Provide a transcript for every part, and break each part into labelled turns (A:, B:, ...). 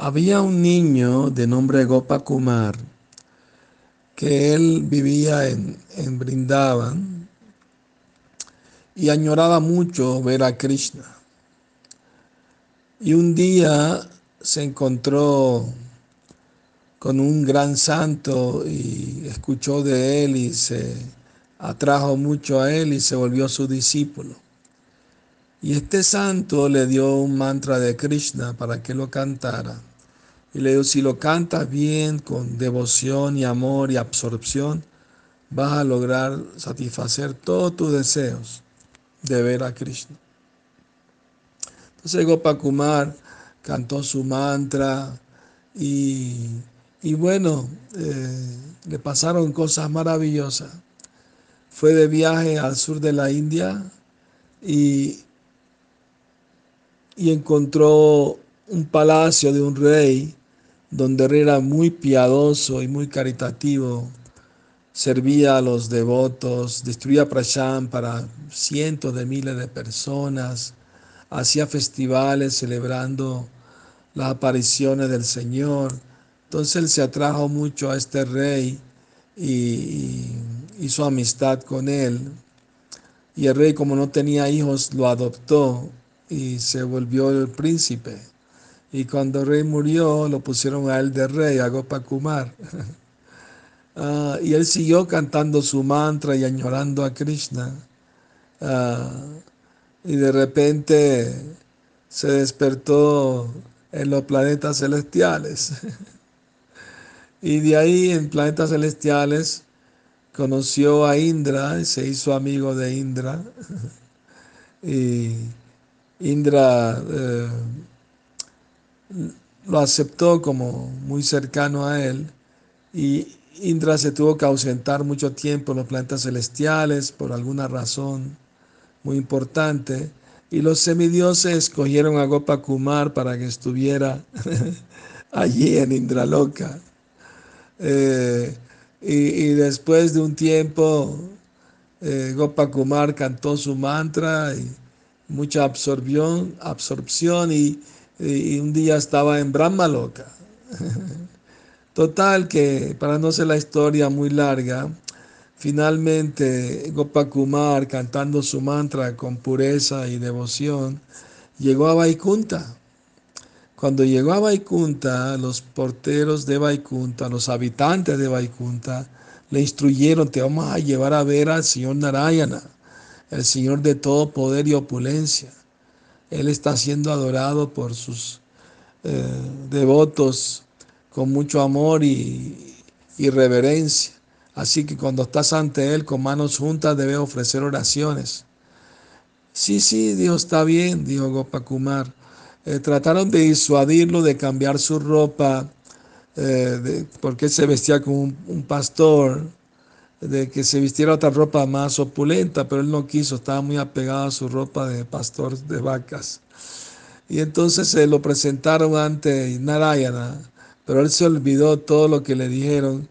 A: Había un niño de nombre Gopakumar que él vivía en, en y añoraba mucho ver a Krishna. Y un día se encontró con un gran santo y escuchó de él y se atrajo mucho a él y se volvió su discípulo. Y este santo le dio un mantra de Krishna para que lo cantara. Y le dijo, si lo cantas bien, con devoción y amor y absorción, vas a lograr satisfacer todos tus deseos de ver a Krishna. Entonces Gopakumar cantó su mantra y, y bueno, eh, le pasaron cosas maravillosas. Fue de viaje al sur de la India y, y encontró un palacio de un rey donde era muy piadoso y muy caritativo, servía a los devotos, destruía prasham para cientos de miles de personas, hacía festivales celebrando las apariciones del Señor. Entonces él se atrajo mucho a este rey y hizo amistad con él. Y el rey, como no tenía hijos, lo adoptó y se volvió el príncipe. Y cuando el rey murió, lo pusieron a él de rey, a Gopakumar. uh, y él siguió cantando su mantra y añorando a Krishna. Uh, y de repente se despertó en los planetas celestiales. y de ahí en planetas celestiales conoció a Indra y se hizo amigo de Indra. y Indra eh, lo aceptó como muy cercano a él y Indra se tuvo que ausentar mucho tiempo en los planetas celestiales por alguna razón muy importante y los semidioses escogieron a Gopakumar para que estuviera allí en Indraloka. Eh, y, después de un tiempo, eh, cantó su mantra y mucha absorción, absorción y, y un día estaba en Brahmaloka. Total que, para no ser la historia muy larga, finalmente Gopakumar, cantando su mantra con pureza y devoción, llegó a Vaikunta. Cuando llegó a Vaikunta, los porteros de Vaikunta, los habitantes de Vaikunta, le instruyeron, te vamos a llevar a ver al Señor Narayana, el Señor de todo poder y opulencia. Él está siendo adorado por sus eh, devotos con mucho amor y, y, reverencia. Así que cuando estás ante Él con manos juntas debes ofrecer oraciones. Sí, sí, Dios está bien, dijo Gopakumar. Eh, trataron de disuadirlo de cambiar su ropa, eh, de, porque se vestía como un, un pastor de que se vistiera otra ropa más opulenta, pero él no quiso, estaba muy apegado a su ropa de pastor de vacas. Y entonces se lo presentaron ante Narayana, pero él se olvidó todo lo que le dijeron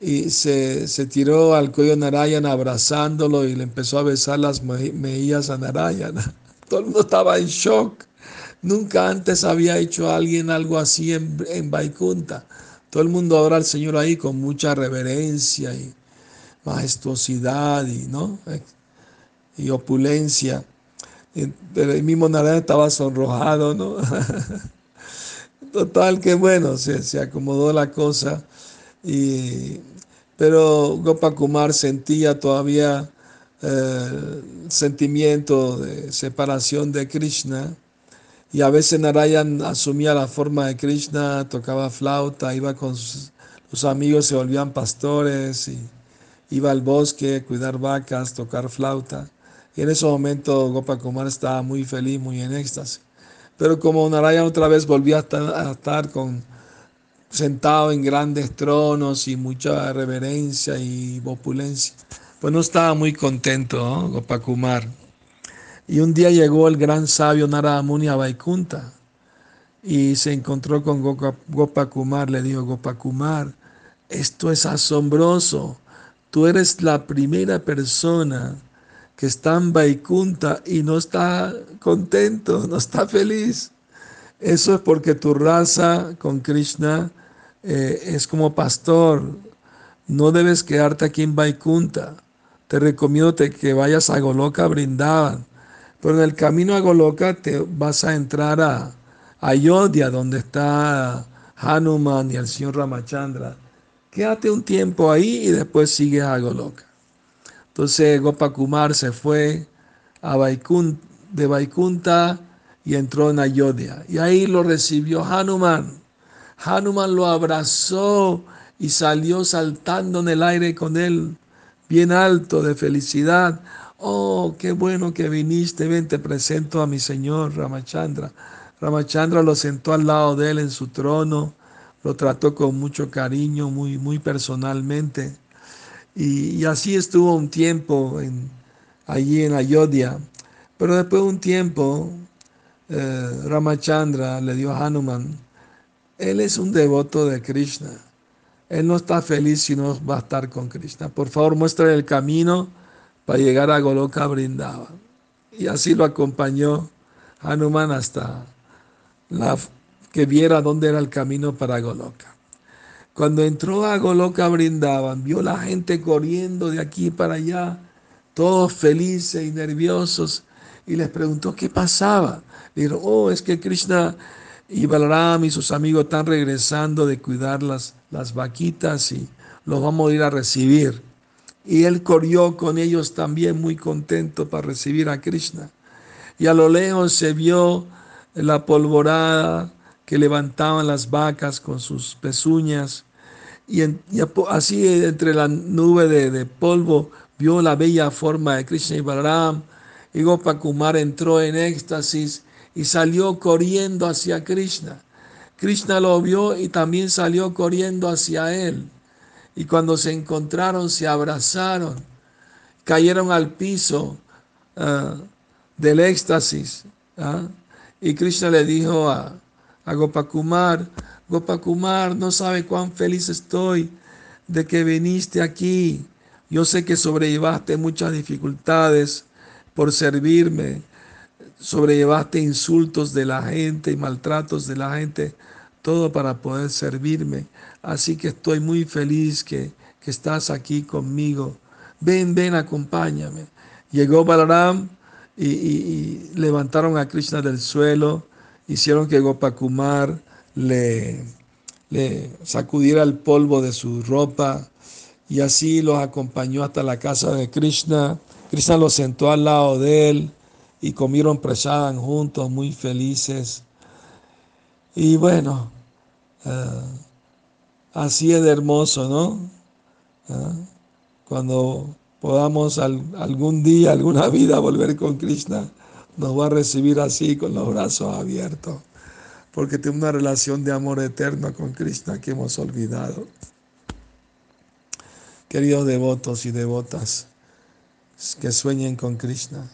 A: y se, se tiró al cuello de Narayana abrazándolo y le empezó a besar las mejillas a Narayana. Todo el mundo estaba en shock. Nunca antes había hecho alguien algo así en, en Vaikunta. Todo el mundo adora al Señor ahí con mucha reverencia y, majestuosidad y, ¿no? y opulencia. Pero el mismo Narayana estaba sonrojado, ¿no? Total que bueno, se, se acomodó la cosa. Y, pero Gopakumar sentía todavía eh, sentimiento de separación de Krishna. Y a veces Narayan asumía la forma de Krishna, tocaba flauta, iba con sus, sus amigos, se volvían pastores y iba al bosque a cuidar vacas, tocar flauta. Y en ese momento Gopakumar estaba muy feliz, muy en éxtasis. Pero como Narayan otra vez volvió a estar, sentado en grandes tronos y mucha reverencia y opulencia, pues no estaba muy contento ¿no? Gopakumar. Y un día llegó el gran sabio Narada Muni a Vaikunta y se encontró con Gopakumar. Le dijo, Gopakumar, esto es asombroso. Tú eres la primera persona que está en Vaikunta y no está contento, no está feliz. Eso es porque tu raza con Krishna eh, es como pastor. No debes quedarte aquí en Vaikunta. Te recomiendo que vayas a Goloka Brindavan. Pero en el camino a Goloka te vas a entrar a Ayodhya, donde está Hanuman y el señor Ramachandra. Quédate un tiempo ahí y después sigues a Goloka. Entonces Gopakumar se fue a de Vaikunta y entró en Ayodhya. Y ahí lo recibió Hanuman. Hanuman lo abrazó y salió saltando en el aire con él, bien alto de felicidad. Oh, qué bueno que viniste, ven, te presento a mi señor Ramachandra. Ramachandra lo sentó al lado de él en su trono, lo trató con mucho cariño, muy, muy personalmente. Y, así estuvo un tiempo allí en Ayodhya. Pero después de un tiempo, eh, Ramachandra le dio a Hanuman, él es un devoto de Krishna. Él no está feliz si no va a estar con Krishna. Por favor, muestra el camino para llegar a Goloka Brindava. Y así lo acompañó Hanuman hasta la, que viera dónde era el camino para Goloka. Cuando entró a Goloka Brindavan, vio la gente corriendo de aquí para allá, todos felices y nerviosos, y les preguntó qué pasaba. Dijeron, oh, es que Krishna y Balaram y sus amigos están regresando de cuidar las, las vaquitas y los vamos a ir a recibir. Y él corrió con ellos también muy contento para recibir a Krishna. Y a lo lejos se vio la polvorada que levantaban las vacas con sus pezuñas. Y, así entre la nube de, polvo vio la bella forma de Krishna y Balaram. Y Gopakumar entró en éxtasis y salió corriendo hacia Krishna. Krishna lo vio y también salió corriendo hacia él. Y cuando se encontraron, se abrazaron, cayeron al piso ah, del éxtasis. ¿ah? Y Krishna le dijo a, a Gopakumar, Gopakumar, no sabe cuán feliz estoy de que viniste aquí. Yo sé que sobrellevaste muchas dificultades por servirme, sobrellevaste insultos de la gente y maltratos de la gente, todo para poder servirme. Así que estoy muy feliz que, estás aquí conmigo. Ven, ven, acompáñame. Llegó Balaram y, y, levantaron a Krishna del suelo, hicieron que Gopakumar le, le sacudiera el polvo de su ropa y así los acompañó hasta la casa de Krishna. Krishna lo sentó al lado de él y comieron presadan juntos, muy felices. Y bueno, eh, así es de hermoso, ¿no? ¿Eh? Cuando podamos algún día, alguna vida volver con Krishna, nos va a recibir así con los brazos abiertos, porque tiene una relación de amor eterno con Krishna que hemos olvidado. Queridos devotos y devotas que sueñen con Krishna.